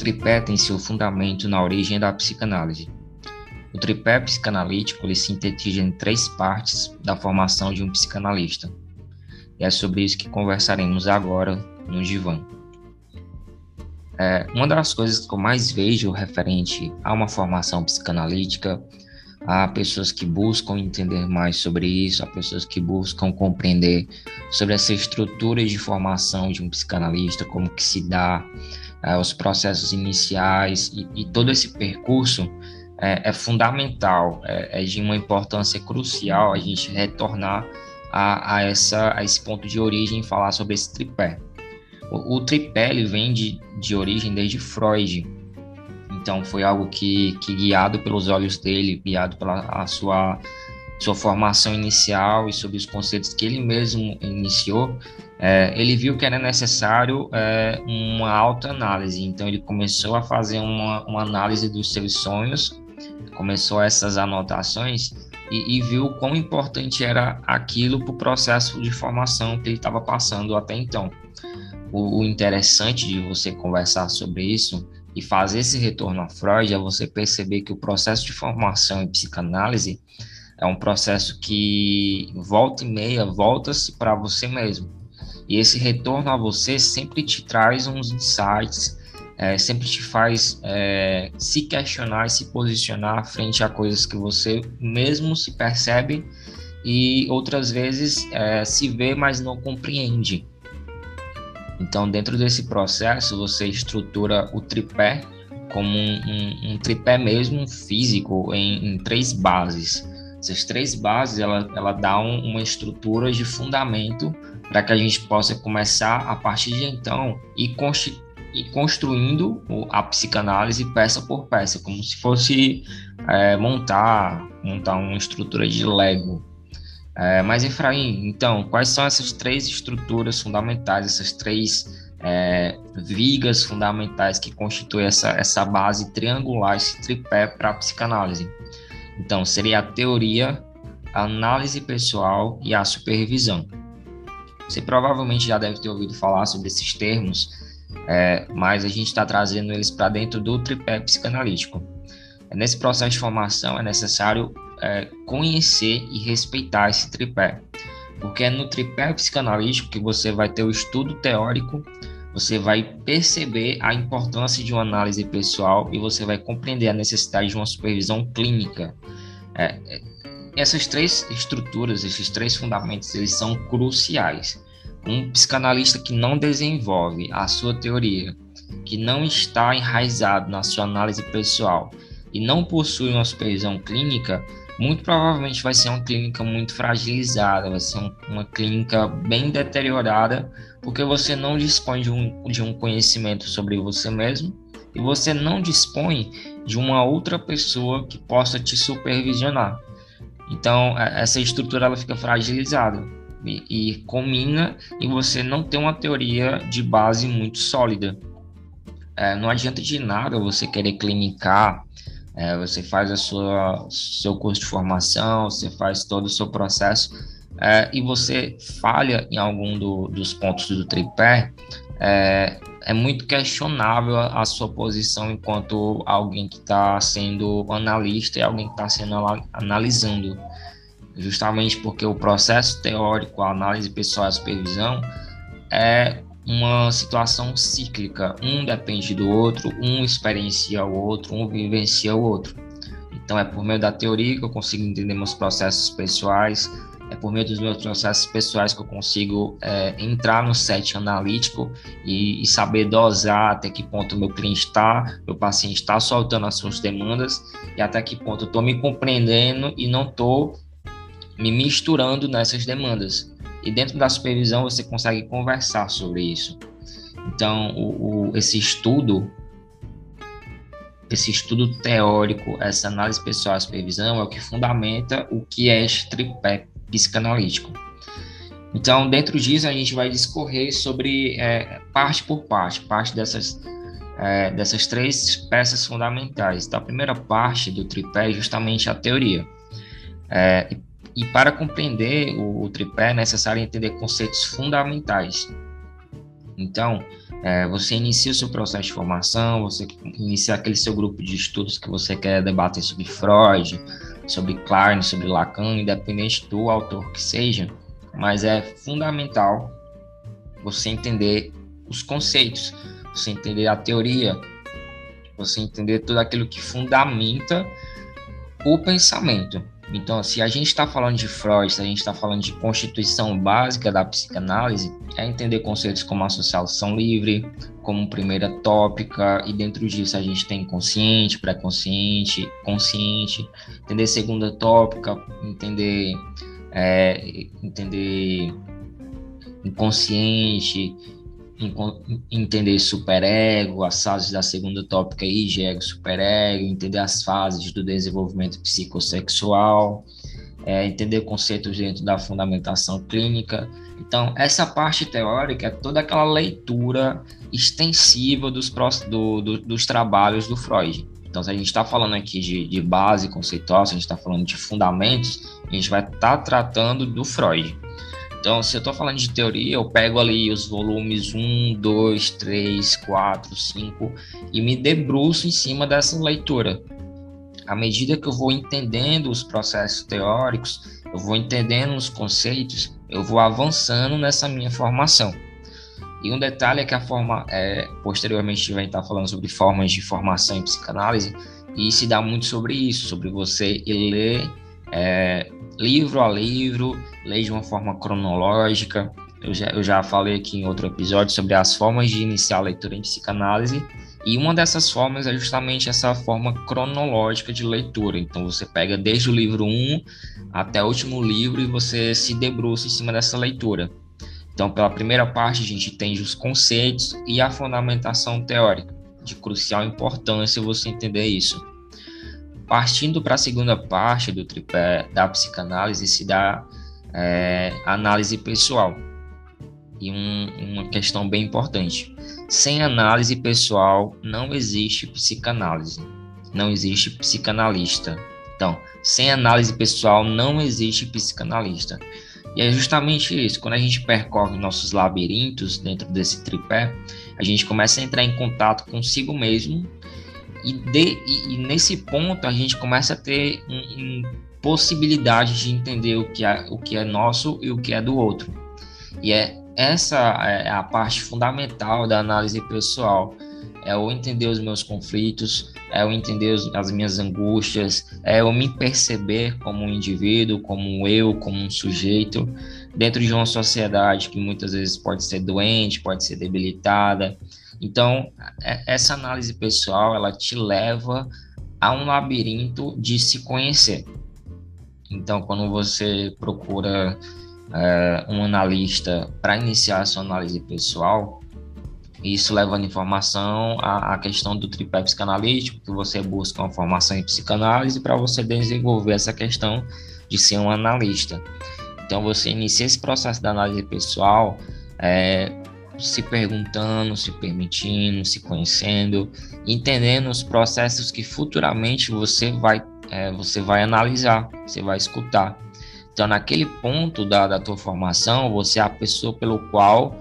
tripé tem seu fundamento na origem da psicanálise. O tripé psicanalítico ele sintetiza em três partes da formação de um psicanalista. E é sobre isso que conversaremos agora no divã. É, uma das coisas que eu mais vejo referente a uma formação psicanalítica, há pessoas que buscam entender mais sobre isso, há pessoas que buscam compreender sobre essa estrutura de formação de um psicanalista, como que se dá, é, os processos iniciais e, e, todo esse percurso é, é fundamental, é, é, de uma importância crucial a gente retornar a, a, essa, a esse ponto de origem e falar sobre esse tripé. O, o tripé ele vem de, de origem desde Freud, então foi algo que, que guiado pelos olhos dele, guiado pela a sua sua formação inicial e sobre os conceitos que ele mesmo iniciou, é, ele viu que era necessário é, uma autoanálise. Então, ele começou a fazer uma, uma análise dos seus sonhos, começou essas anotações e, e viu quão importante era aquilo para o processo de formação que ele estava passando até então. O, o interessante de você conversar sobre isso e fazer esse retorno a Freud é você perceber que o processo de formação em psicanálise é um processo que volta e meia volta-se para você mesmo. E esse retorno a você sempre te traz uns insights, é, sempre te faz é, se questionar e se posicionar frente a coisas que você mesmo se percebe e outras vezes é, se vê, mas não compreende. Então, dentro desse processo, você estrutura o tripé como um, um, um tripé mesmo físico em, em três bases. Essas três bases, ela, ela dá um, uma estrutura de fundamento para que a gente possa começar, a partir de então, e e construindo a psicanálise peça por peça, como se fosse é, montar, montar uma estrutura de Lego. É, mas, Efraim, então, quais são essas três estruturas fundamentais, essas três é, vigas fundamentais que constituem essa, essa base triangular, esse tripé para a psicanálise? Então, seria a teoria, a análise pessoal e a supervisão. Você provavelmente já deve ter ouvido falar sobre esses termos, é, mas a gente está trazendo eles para dentro do tripé psicanalítico. Nesse processo de formação é necessário é, conhecer e respeitar esse tripé, porque é no tripé psicanalítico que você vai ter o estudo teórico, você vai perceber a importância de uma análise pessoal e você vai compreender a necessidade de uma supervisão clínica. É, é, essas três estruturas, esses três fundamentos, eles são cruciais. Um psicanalista que não desenvolve a sua teoria, que não está enraizado na sua análise pessoal e não possui uma supervisão clínica, muito provavelmente vai ser uma clínica muito fragilizada, vai ser um, uma clínica bem deteriorada, porque você não dispõe de um, de um conhecimento sobre você mesmo e você não dispõe de uma outra pessoa que possa te supervisionar. Então, é, essa estrutura ela fica fragilizada e, e combina em você não ter uma teoria de base muito sólida. É, não adianta de nada você querer clinicar, é, você faz a sua seu curso de formação, você faz todo o seu processo é, e você falha em algum do, dos pontos do tripé, é, é muito questionável a, a sua posição enquanto alguém que está sendo analista e alguém que está sendo analisando. Justamente porque o processo teórico, a análise pessoal e a supervisão é uma situação cíclica. Um depende do outro, um experiencia o outro, um vivencia o outro. Então é por meio da teoria que eu consigo entender meus processos pessoais, é por meio dos meus processos pessoais que eu consigo é, entrar no set analítico e, e, saber dosar até que ponto meu cliente está, meu paciente está soltando as suas demandas e até que ponto eu estou me compreendendo e não estou me misturando nessas demandas. E dentro da supervisão você consegue conversar sobre isso. Então, o, o, esse estudo, esse estudo teórico, essa análise pessoal e supervisão é o que fundamenta o que é este tripé psicanalítico. Então, dentro disso, a gente vai discorrer sobre é, parte por parte, parte dessas, é, dessas três peças fundamentais. Então, a primeira parte do tripé é justamente a teoria. É, e para compreender o, o tripé é necessário entender conceitos fundamentais. Então, é, você inicia o seu processo de formação, você inicia aquele seu grupo de estudos que você quer debater sobre Freud, sobre Klein, sobre Lacan, independente do autor que seja, mas é fundamental você entender os conceitos, você entender a teoria, você entender tudo aquilo que fundamenta o pensamento. Então, se a gente está falando de Freud, se a gente está falando de constituição básica da psicanálise, é entender conceitos como associação livre, como primeira tópica, e dentro disso a gente tem consciente, pré-consciente, consciente, entender segunda tópica, entender, é, entender inconsciente, entender superego, as fases da segunda tópica aí, ego superego, entender as fases do desenvolvimento psicossexual, é, entender conceitos dentro da fundamentação clínica. Então, essa parte teórica é toda aquela leitura extensiva dos, do, do, dos trabalhos do Freud. Então, se a gente está falando aqui de, de base conceitual, se a gente está falando de fundamentos, a gente vai estar tá tratando do Freud. Então, se eu estou falando de teoria, eu pego ali os volumes 1, 2, 3, 4, 5 e me debruço em cima dessa leitura. À medida que eu vou entendendo os processos teóricos, eu vou entendendo os conceitos, eu vou avançando nessa minha formação. E um detalhe é que a forma, é, posteriormente a gente vai estar falando sobre formas de formação em psicanálise, e se dá muito sobre isso, sobre você ler é, livro a livro, ler de uma forma cronológica. Eu já, eu já falei aqui em outro episódio sobre as formas de iniciar a leitura em psicanálise, e uma dessas formas é justamente essa forma cronológica de leitura. Então você pega desde o livro 1 até o último livro e você se debruça em cima dessa leitura. Então, pela primeira parte, a gente entende os conceitos e a fundamentação teórica. De crucial importância você entender isso. Partindo para a segunda parte do tripé da psicanálise, se dá é, análise pessoal. E um, uma questão bem importante: sem análise pessoal não existe psicanálise, não existe psicanalista. Então, sem análise pessoal não existe psicanalista. E é justamente isso. Quando a gente percorre nossos labirintos dentro desse tripé, a gente começa a entrar em contato consigo mesmo e, de, e, e nesse ponto a gente começa a ter um, um, possibilidade de entender o que, é, o que é nosso e o que é do outro. E é essa é a parte fundamental da análise pessoal. É eu entender os meus conflitos, é eu entender as minhas angústias, é eu me perceber como um indivíduo, como eu, como um sujeito, dentro de uma sociedade que muitas vezes pode ser doente, pode ser debilitada, então, é, essa análise pessoal, ela te leva a um labirinto de se conhecer. Então, quando você procura é, um analista para iniciar a sua análise pessoal, isso levando informação à, à questão do tripé psicanalítico, que você busca uma formação em psicanálise para você desenvolver essa questão de ser um analista. Então, você inicia esse processo da análise pessoal é, se perguntando, se permitindo, se conhecendo, entendendo os processos que futuramente você vai, é, você vai analisar, você vai escutar. Então, naquele ponto da, da tua formação, você é a pessoa pelo qual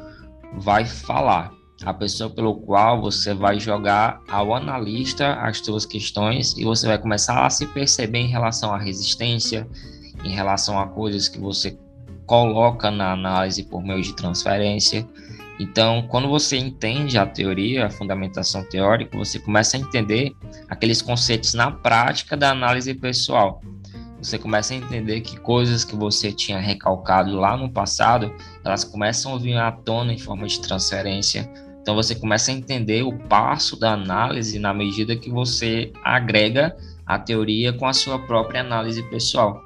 vai falar, a pessoa pelo qual você vai jogar ao analista as suas questões e você vai começar a se perceber em relação à resistência, em relação a coisas que você coloca na análise por meio de transferência. Então, quando você entende a teoria, a fundamentação teórica, você começa a entender aqueles conceitos na prática da análise pessoal. Você começa a entender que coisas que você tinha recalcado lá no passado, elas começam a vir à tona em forma de transferência. Então, você começa a entender o passo da análise na medida que você agrega a teoria com a sua própria análise pessoal.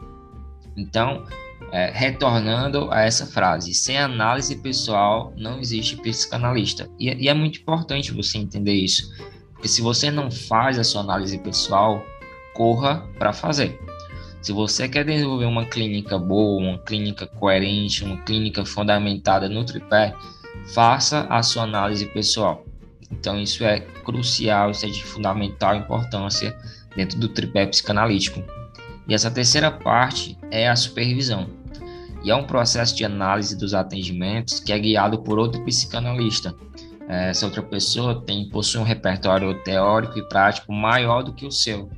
Então, é, retornando a essa frase, sem análise pessoal não existe psicanalista. E, e é muito importante você entender isso, porque se você não faz a sua análise pessoal, corra para fazer. Se você quer desenvolver uma clínica boa, uma clínica coerente, uma clínica fundamentada no tripé, faça a sua análise pessoal. Então, isso é crucial, isso é de fundamental importância dentro do tripé psicanalítico. E essa terceira parte é a supervisão e é um processo de análise dos atendimentos que é guiado por outro psicanalista. essa outra pessoa tem possui um repertório teórico e prático maior do que o seu.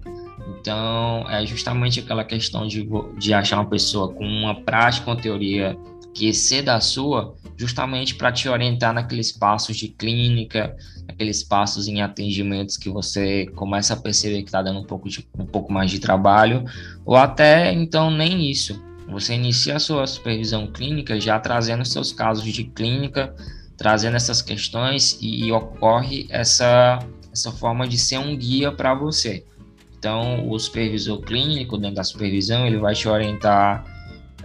Então, é justamente aquela questão de, de achar uma pessoa com uma prática, uma teoria que exceda a sua, justamente para te orientar naqueles passos de clínica, aqueles passos em atendimentos que você começa a perceber que está dando um pouco, de, um pouco mais de trabalho, ou até então nem isso. Você inicia a sua supervisão clínica já trazendo seus casos de clínica, trazendo essas questões e, e ocorre essa, essa forma de ser um guia para você. Então, o supervisor clínico, dentro da supervisão, ele vai te orientar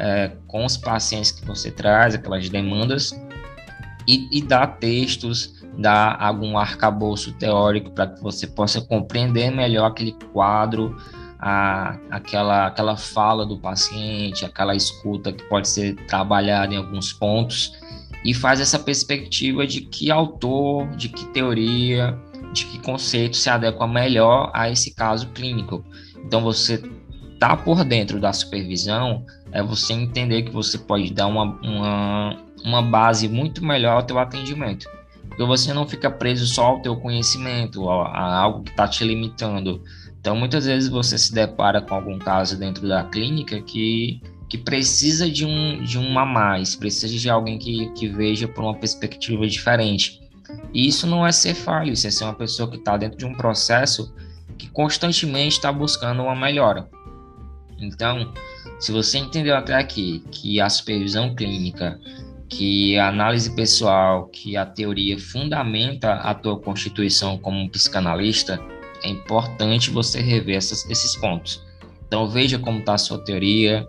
é, com os pacientes que você traz, aquelas demandas, e, e dar textos, dar algum arcabouço teórico para que você possa compreender melhor aquele quadro, a, aquela, aquela fala do paciente, aquela escuta que pode ser trabalhada em alguns pontos, e faz essa perspectiva de que autor, de que teoria, de que conceito se adequa melhor a esse caso clínico. Então, você tá por dentro da supervisão é você entender que você pode dar uma, uma, uma base muito melhor ao teu atendimento. Porque você não fica preso só ao teu conhecimento, a, a algo que está te limitando. Então, muitas vezes você se depara com algum caso dentro da clínica que, que precisa de um, de um a mais, precisa de alguém que, que veja por uma perspectiva diferente. E isso não é ser falho, isso é ser uma pessoa que está dentro de um processo que constantemente está buscando uma melhora. Então, se você entendeu até aqui que a supervisão clínica, que a análise pessoal, que a teoria fundamenta a tua constituição como um psicanalista, é importante você rever essas, esses pontos. Então veja como está a sua teoria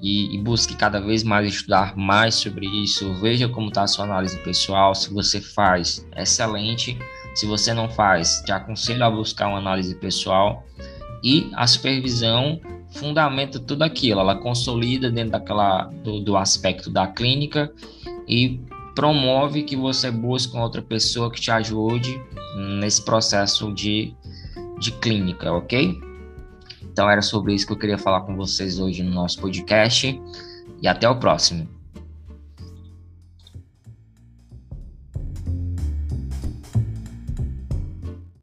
e, e, busque cada vez mais estudar mais sobre isso. Veja como está a sua análise pessoal. Se você faz, excelente. Se você não faz, te aconselho a buscar uma análise pessoal. E a supervisão fundamenta tudo aquilo, ela consolida dentro daquela do, do aspecto da clínica e promove que você busque outra pessoa que te ajude nesse processo de, de clínica, ok? Então era sobre isso que eu queria falar com vocês hoje no nosso podcast e até o próximo.